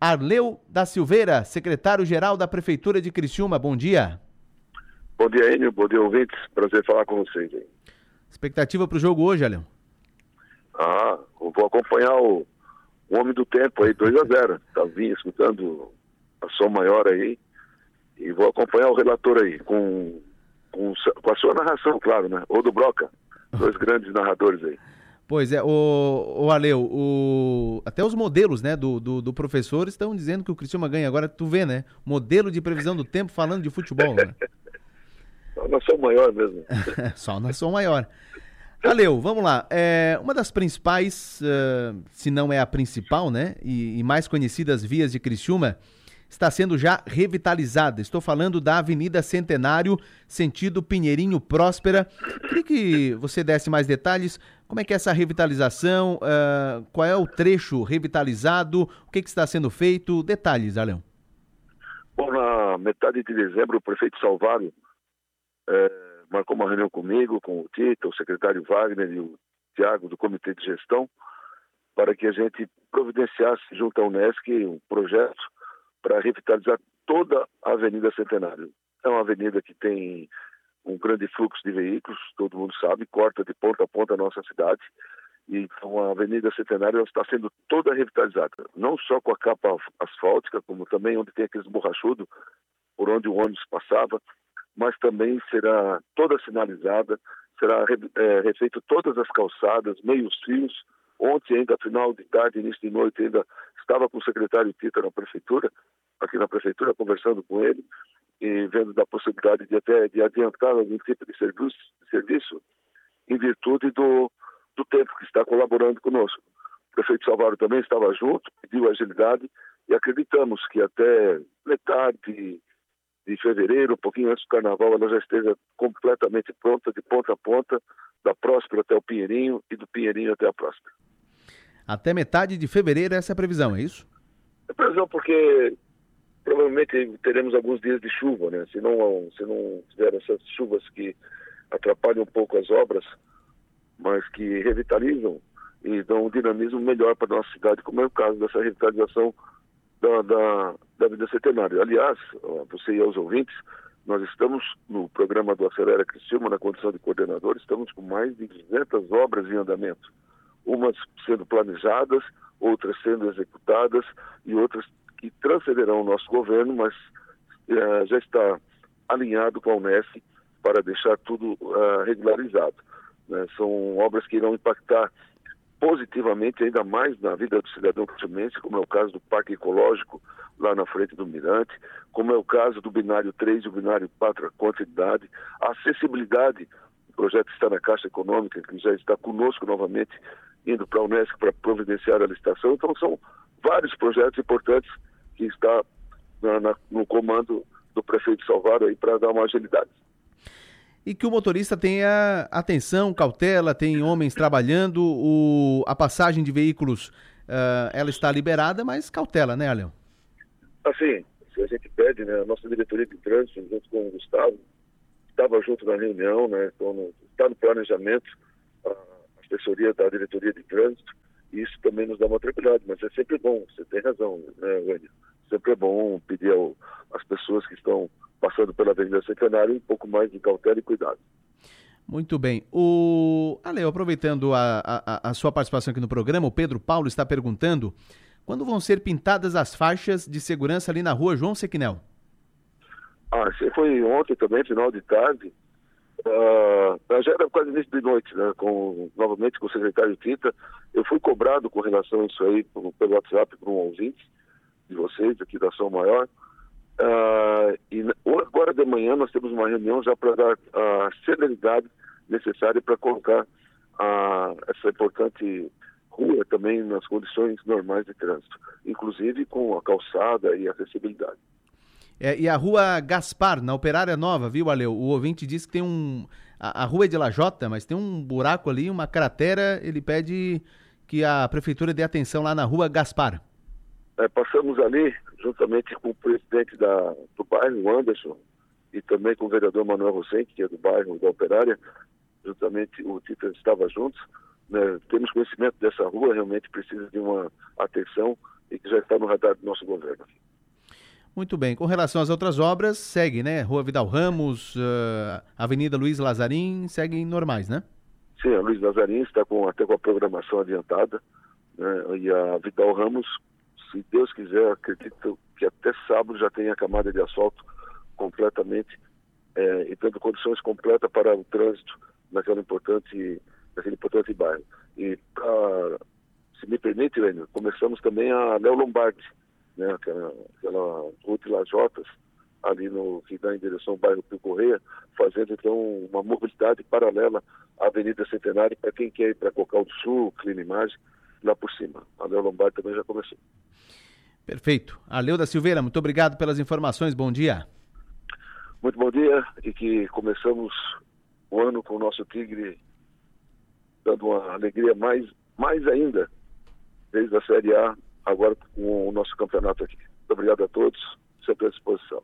Arleu da Silveira, secretário-geral da Prefeitura de Criciúma. Bom dia. Bom dia, Enio. Bom dia, ouvintes. Prazer falar com vocês. Hein? Expectativa para o jogo hoje, Arleu? Ah, vou acompanhar o, o Homem do Tempo aí, 2 a 0 Tá vindo escutando a som maior aí. E vou acompanhar o relator aí, com, com, com a sua narração, claro, né? Ou do Broca. Dois grandes narradores aí. Pois é, o, o Aleu, o, até os modelos né, do, do, do, professor estão dizendo que o Cristiano ganha. Agora tu vê, né? Modelo de previsão do tempo falando de futebol. Né? Só na som maior mesmo. Só na som maior. Aleu, vamos lá. É, uma das principais, uh, se não é a principal, né? E, e mais conhecidas vias de Criciúma está sendo já revitalizada. Estou falando da Avenida Centenário, sentido Pinheirinho Próspera. Queria que você desse mais detalhes. Como é que é essa revitalização? Uh, qual é o trecho revitalizado? O que, que está sendo feito? Detalhes, Alão. Bom, na metade de dezembro, o prefeito Salvário é, marcou uma reunião comigo, com o Tito, o secretário Wagner e o Tiago do Comitê de Gestão, para que a gente providenciasse junto à Unesc um projeto para revitalizar toda a Avenida Centenário. É uma avenida que tem um grande fluxo de veículos, todo mundo sabe, corta de ponta a ponta a nossa cidade. E então a Avenida Centenário está sendo toda revitalizada, não só com a capa asfáltica, como também onde tem aqueles borrachudos por onde o ônibus passava, mas também será toda sinalizada, será é, refeito todas as calçadas, meios fios. Ontem, ainda final de tarde, início de noite, ainda estava com o secretário Tita na prefeitura, aqui na prefeitura, conversando com ele e vendo da possibilidade de até de adiantar algum tipo de serviço, serviço em virtude do, do tempo que está colaborando conosco. O prefeito Salvador também estava junto, pediu agilidade e acreditamos que até metade de fevereiro, um pouquinho antes do carnaval, ela já esteja completamente pronta, de ponta a ponta, da Próspera até o Pinheirinho e do Pinheirinho até a Próspera. Até metade de fevereiro, essa é a previsão, é isso? É previsão porque provavelmente teremos alguns dias de chuva, né? Se não, se não tiver essas chuvas que atrapalham um pouco as obras, mas que revitalizam e dão um dinamismo melhor para a nossa cidade, como é o caso dessa revitalização da, da, da Vida Centenária. Aliás, você e os ouvintes, nós estamos no programa do Acelera Criciúma, na condição de coordenador, estamos com mais de 200 obras em andamento umas sendo planejadas, outras sendo executadas e outras que transcenderão o nosso governo, mas uh, já está alinhado com a Unesco para deixar tudo uh, regularizado. Né? São obras que irão impactar positivamente ainda mais na vida do cidadão criciumense, como é o caso do Parque Ecológico lá na frente do Mirante, como é o caso do binário 3 e o binário 4, a quantidade, a acessibilidade, o projeto está na Caixa Econômica, que já está conosco novamente indo para a Unesco para providenciar a licitação. Então, são vários projetos importantes que está na, na, no comando do prefeito Salvador aí para dar uma agilidade. E que o motorista tenha atenção, cautela, tem homens trabalhando, o, a passagem de veículos uh, ela está liberada, mas cautela, né, Leão? Assim, se a gente pede, né, a nossa diretoria de trânsito, junto com o Gustavo, estava junto na reunião, né, está no planejamento, assessoria da diretoria de trânsito, isso também nos dá uma tranquilidade, mas é sempre bom, você tem razão, né, Wênio? Sempre é bom pedir ao, às pessoas que estão passando pela Avenida Centenário um pouco mais de cautela e cuidado. Muito bem. O Ale, aproveitando a, a, a, sua participação aqui no programa, o Pedro Paulo está perguntando quando vão ser pintadas as faixas de segurança ali na rua João Sequinel? Ah, foi ontem também, final de tarde. Uh, já era quase início de noite, né, com, novamente com o secretário Tita. Eu fui cobrado com relação a isso aí pelo WhatsApp por um ouvinte de vocês, aqui da São Maior. Uh, e agora de manhã nós temos uma reunião já para dar a celeridade necessária para colocar uh, essa importante rua também nas condições normais de trânsito, inclusive com a calçada e acessibilidade. É, e a rua Gaspar, na Operária Nova, viu, Aleu? O ouvinte disse que tem um. A, a, rua é de Lajota, mas tem um buraco ali, uma cratera. Ele pede que a prefeitura dê atenção lá na rua Gaspar. É, passamos ali, juntamente com o presidente da, do bairro, Anderson, e também com o vereador Manuel Rosente, que é do bairro da Operária, juntamente o Tito estava juntos. Né? Temos conhecimento dessa rua, realmente precisa de uma atenção e que já está no radar do nosso governo. Muito bem. Com relação às outras obras, segue, né? Rua Vidal Ramos, uh, Avenida Luiz Lazarim, seguem normais, né? Sim, a Luiz Lazarim está com, até com a programação adiantada. Né? E a Vidal Ramos, se Deus quiser, acredito que até sábado já tem a camada de asfalto completamente é, e tendo condições completas para o trânsito naquela importante, naquele importante bairro. E pra, se me permite, Lênin, começamos também a Léo Lombardi, né, aquela, aquela rua de Lajotas, ali no que dá em direção ao bairro Pio Correia, fazendo então uma mobilidade paralela à Avenida Centenário para quem quer ir para Cocal do Sul, Clima Imagem, lá por cima. A Léo Lombardi também já começou. Perfeito. Aleu da Silveira, muito obrigado pelas informações. Bom dia. Muito bom dia e que começamos o ano com o nosso Tigre dando uma alegria mais, mais ainda desde a Série A agora com o nosso campeonato aqui. Muito obrigado a todos, sempre à disposição.